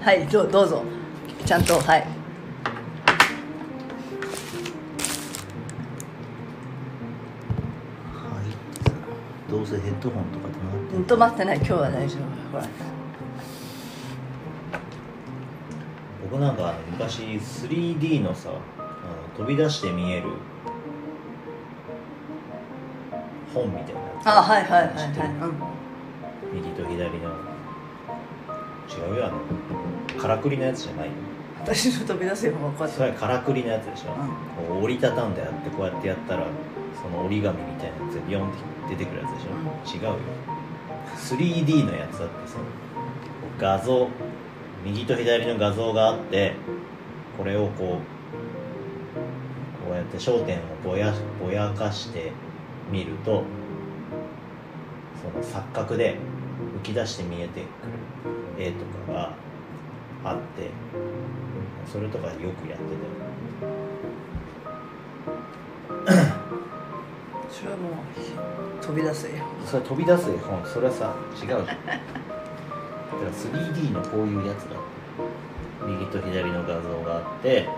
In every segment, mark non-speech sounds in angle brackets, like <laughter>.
はいどうどうぞ。ちゃんとはい。はい。どうせヘッドホンとか止まってない。今日は大丈夫。ほら。僕なんか昔 3D のさあの飛び出して見える本みたいなやつ。あはいはいはいはい、右と左の違うよあのからくりのやつじゃない。ようん、私の飛び出すよ分かっそれはからくりのやつでしょ、うこう折りたたんでやってこうやってやったらその折り紙みたいなやつでビヨンって出てくるやつでしょ、違うよ。3D のやつだってさ画像右と左の画像があってこれをこうこうやって焦点をぼやぼやかしてみるとその錯覚で浮き出して見えてくる絵とかがあってそれとかよくやってたよ <coughs> それはもう飛び出すよそれ飛び出す絵本。それはさ違うじゃん。だから 3D のこういうやつが右と左の画像があって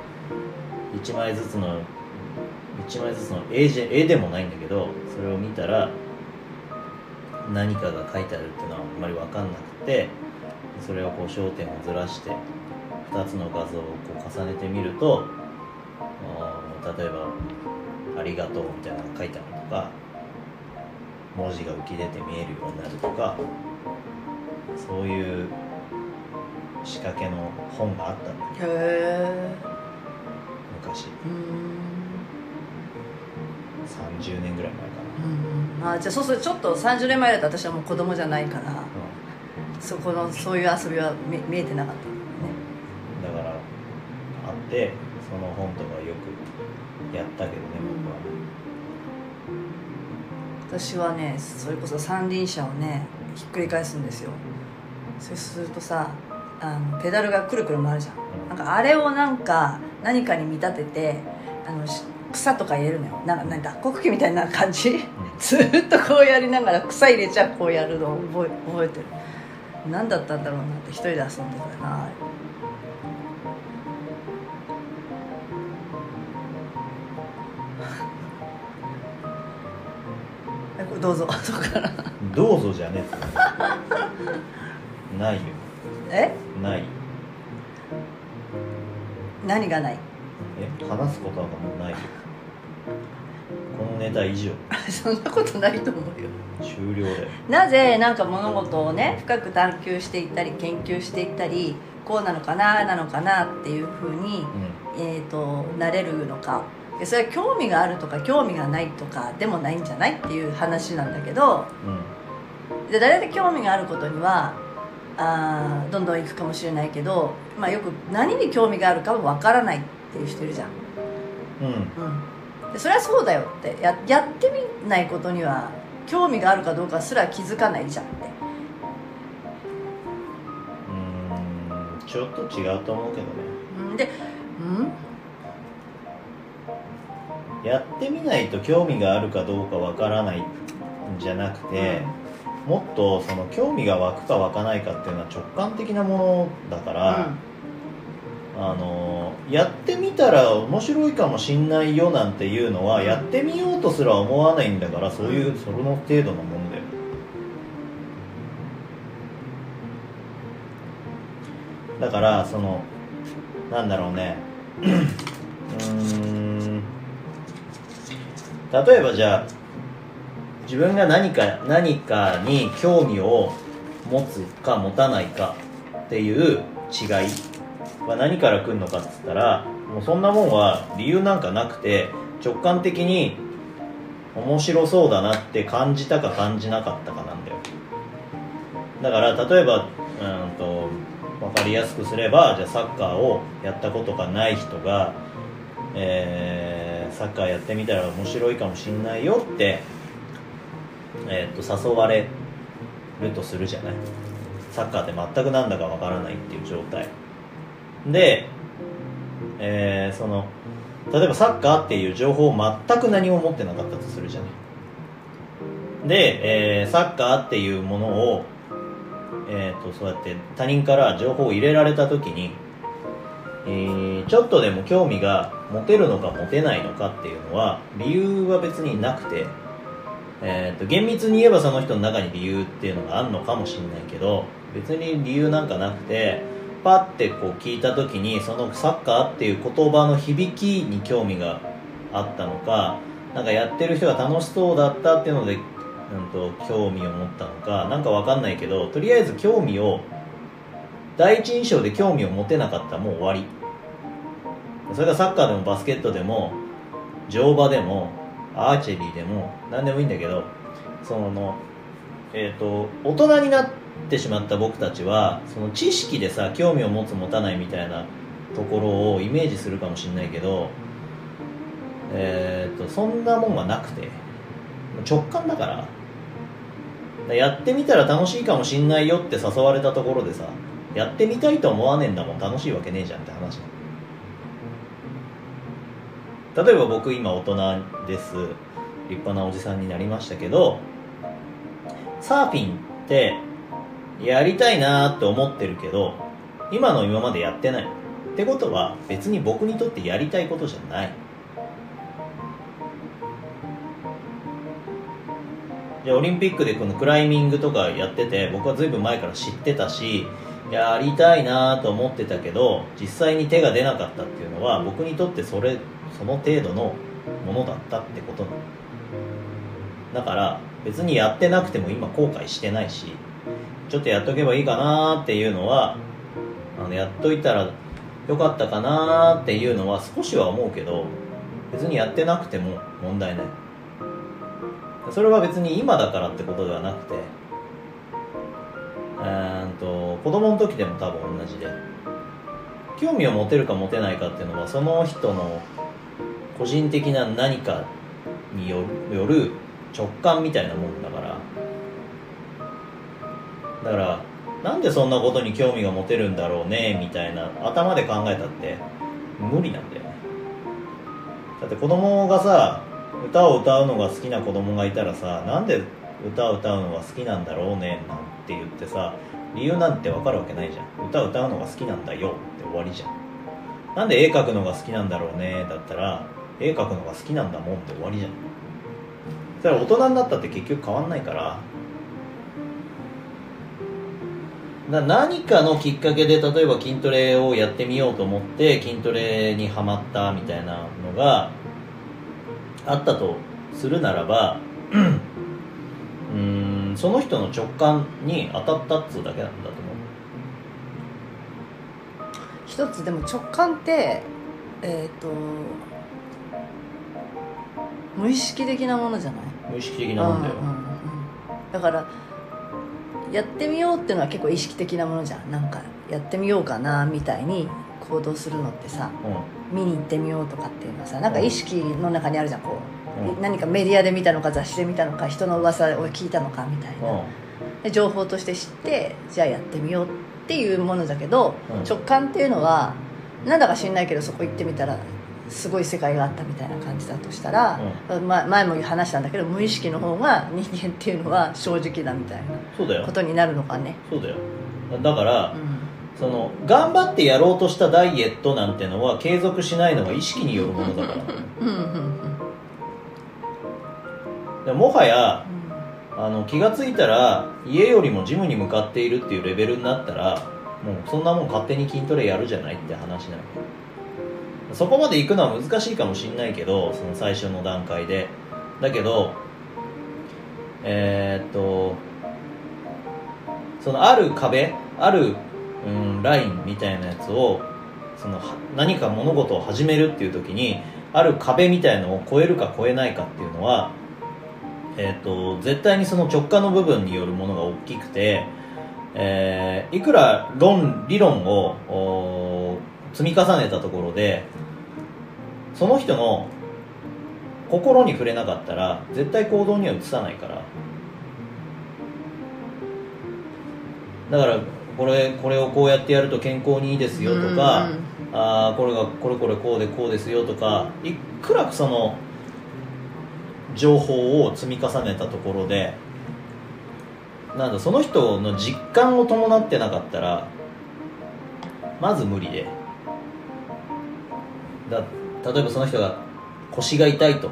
1枚ずつの1枚ずつの絵絵でもないんだけどそれを見たら何かが書いてあるっていうのはあんまり分かんなくてそれをこう焦点をずらして2つの画像をこう重ねてみると例えば「ありがとう」みたいなのが書いてあるとか文字が浮き出て見えるようになるとかそういう仕掛けの本があったんだよ。へえ昔。うん。30年ぐらい前かうんあじゃあそうするとちょっと30年前だと私はもう子供じゃないからな、そこのそういう遊びは見見えてなかったうん、だからあってその本とかよくやったけどね私はねそれこそ三輪車をねひっくり返すんですよ。そうするとさあのペダルがくるくる回るじゃん。なんかあれをなんか何かに見立ててあのし草とか入れるのよ。なんかなんか脱穀機みたいな感じ？ずーっとこうやりながら草入れちゃこうやるの。を覚え覚えてる。何だったんだろうなって一人で遊んでたな。<laughs> どうぞ。<laughs> そこからうんどうぞじゃねえないよ。え？ない。何がない？え話すことはもうないよこのネタ以上そんなことないと思うよ。終了だよなぜなんか物事をね深く探求していったり研究していったりこうなのかななのかなっていうふうに、うえー、となれるのか。でそれは興味があるとか興味がないとかでもないんじゃないっていう話なんだけどんうん。で誰で興味があることにはあーどんどん行くかもしれないけど、まあ、よく何に興味があるかもわからないっていう人いるじゃん、うん。うん、でそれはそうだよってややってみないことには興味があるかどうかすら気づかないじゃんって。うーんちょっと違うと思うけどね。うんでうん？やってみないと興味があるかどうかわからないんじゃなくて、もっとその興味が湧くか湧かないかっていうのは直感的なものだから、あのやってみたら面白いかもしんないよなんていうのはやってみようとすら思わないんだからそういうその程度のもんだよ。だからそのなんだろうね。<clears throat> うーん。例えばじゃあ自分が何か何かに興味を持つか持たないかっていう違いは何から来るのかっつったらもうそんなもんは理由なんかなくて直感的に面白そうだなって感じたか感じなかったかなんだよ。だから例えばうんと分かりやすくすればじゃあサッカーをやったことがない人が、えーサッカーやってみたら面白いかもしんないよって、えー、と誘われるとするじゃない。サッカーって全くなんだかわからないっていう状態。で、えーその例えばサッカーっていう情報を全く何も持ってなかったとするじゃない。で、えーサッカーっていうものをえー、とそうやって他人から情報を入れられた時に、えーちょっとでも興味が持てるのか持てないのかっていうのは理由は別になくて、えー、と厳密に言えばその人の中に理由っていうのがあるのかもしれないけど別に理由なんかなくてパッてこう聞いた時にそのサッカーっていう言葉の響きに興味があったのかなんかやってる人が楽しそうだったっていうので、うん、と興味を持ったのかなんかわかんないけどとりあえず興味を第一印象で興味を持てなかったらもう終わり。それがサッカーでもバスケットでも乗馬でもアーチェリーでも何でもいいんだけどそのえっ、と大人になってってしまった僕たちはその知識でさ興味を持つ持たないみたいなところをイメージするかもしれないけどえっ、とそんなもんはなくて直感だから。だからやってみたら楽しいかもしんないよって誘われたところでさやってみたいと思わねえんだもん楽しいわけねえじゃんって話。例えば僕今大人です。立派なおじさんになりましたけどサーフィンってやりたいなーって思ってるけど今の今までやってない。ってことは別に僕にとってやりたいことじゃない。じゃあオリンピックでこのクライミングとかやってて僕はずいぶん前から知ってたしやりたいなと思ってたけど実際に手が出なかったっていうのは僕にとってそれその程度のものだったってことなの。だから別にやってなくても今後悔してないしちょっとやっとけばいいかなっていうのはあのやっといたらよかったかなっていうのは少しは思うけど別にやってなくても問題ない。それは別に今だからってことではなくてうんと子供の時でも多分同じで興味を持てるか持てないかっていうのはその人の個人的な何かによる直感みたいなもんだからだからなんでそんなことに興味が持てるんだろうねみたいな頭で考えたって無理なんだよね。だって子供がさ歌を歌うのが好きな子供がいたらさなんで歌を歌うのが好きなんだろうねなんて言ってさ理由なんてわかるわけないじゃん。歌を歌うのが好きなんだよって終わりじゃん。なんで絵描くのが好きなんだろうねだったら絵描くのが好きなんだもんって終わりじゃん。それ大人になったって結局変わんないからだ何かのきっかけで例えば筋トレをやってみようと思って筋トレにはまったみたいなのがあったとするならばうーんその人の直感に当たったっつうだけなんだと思う。一つでも直感ってえっ、と無意識的なものじゃない？無意識的なもんだよ、うんうんうん。だからやってみようっていうのは結構意識的なものじゃん。なんかやってみようかなみたいに行動するのってさう見に行ってみようとかっていうのはさなんか意識の中にあるじゃんこう、うん。何かメディアで見たのか雑誌で見たのか人の噂を聞いたのかみたいな、で情報として知ってじゃあやってみようっていうものだけど、うん。直感っていうのはなんだか知んないけどそこ行ってみたらすごい世界があったみたいな感じだとしたら、ま、前も話したんだけど無意識の方が人間っていうのは正直だみたいなことになるのかね、そうだよ。だから、うん。その頑張ってやろうとしたダイエットなんてのは継続しないのは意識によるものだから。<laughs> うんうんうん。でもはやあの気がついたら家よりもジムに向かっているっていうレベルになったらもうそんなもん勝手に筋トレやるじゃないって話なのそこまで行くのは難しいかもしんないけどその最初の段階で。だけどえーっとそのある壁ある、うん、ラインみたいなやつをその何か物事を始めるっていう時にある壁みたいのを超えるか超えないかっていうのはえー、と絶対にその直感の部分によるものが大きくて、えーいくら論理論を積み重ねたところでその人の心に触れなかったら絶対行動には移さないから。だからこれこれをこうやってやると健康にいいですよとか、うん。うんあーこれがこれこれこうでこうですよとかいくらその情報を積み重ねたところでなんだその人の実感を伴ってなかったらまず無理でだ例えばその人が腰が痛いと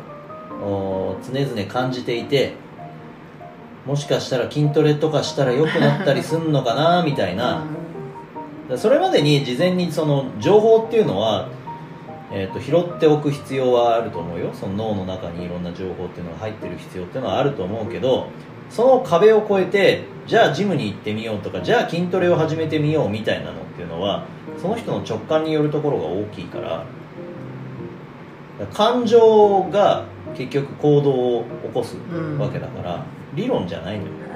お常々感じていてもしかしたら筋トレとかしたら良くなったりすんのかなみたいな、だそれまでに事前にその情報っていうのは、えー、と拾っておく必要はあると思うよ。その脳の中にいろんな情報っていうのが入ってる必要っていうのはあると思うけどその壁を越えてじゃあジムに行ってみようとかじゃあ筋トレを始めてみようみたいなのっていうのはその人の直感によるところが大きいから感情が結局行動を起こすわけだから、理論じゃないのよ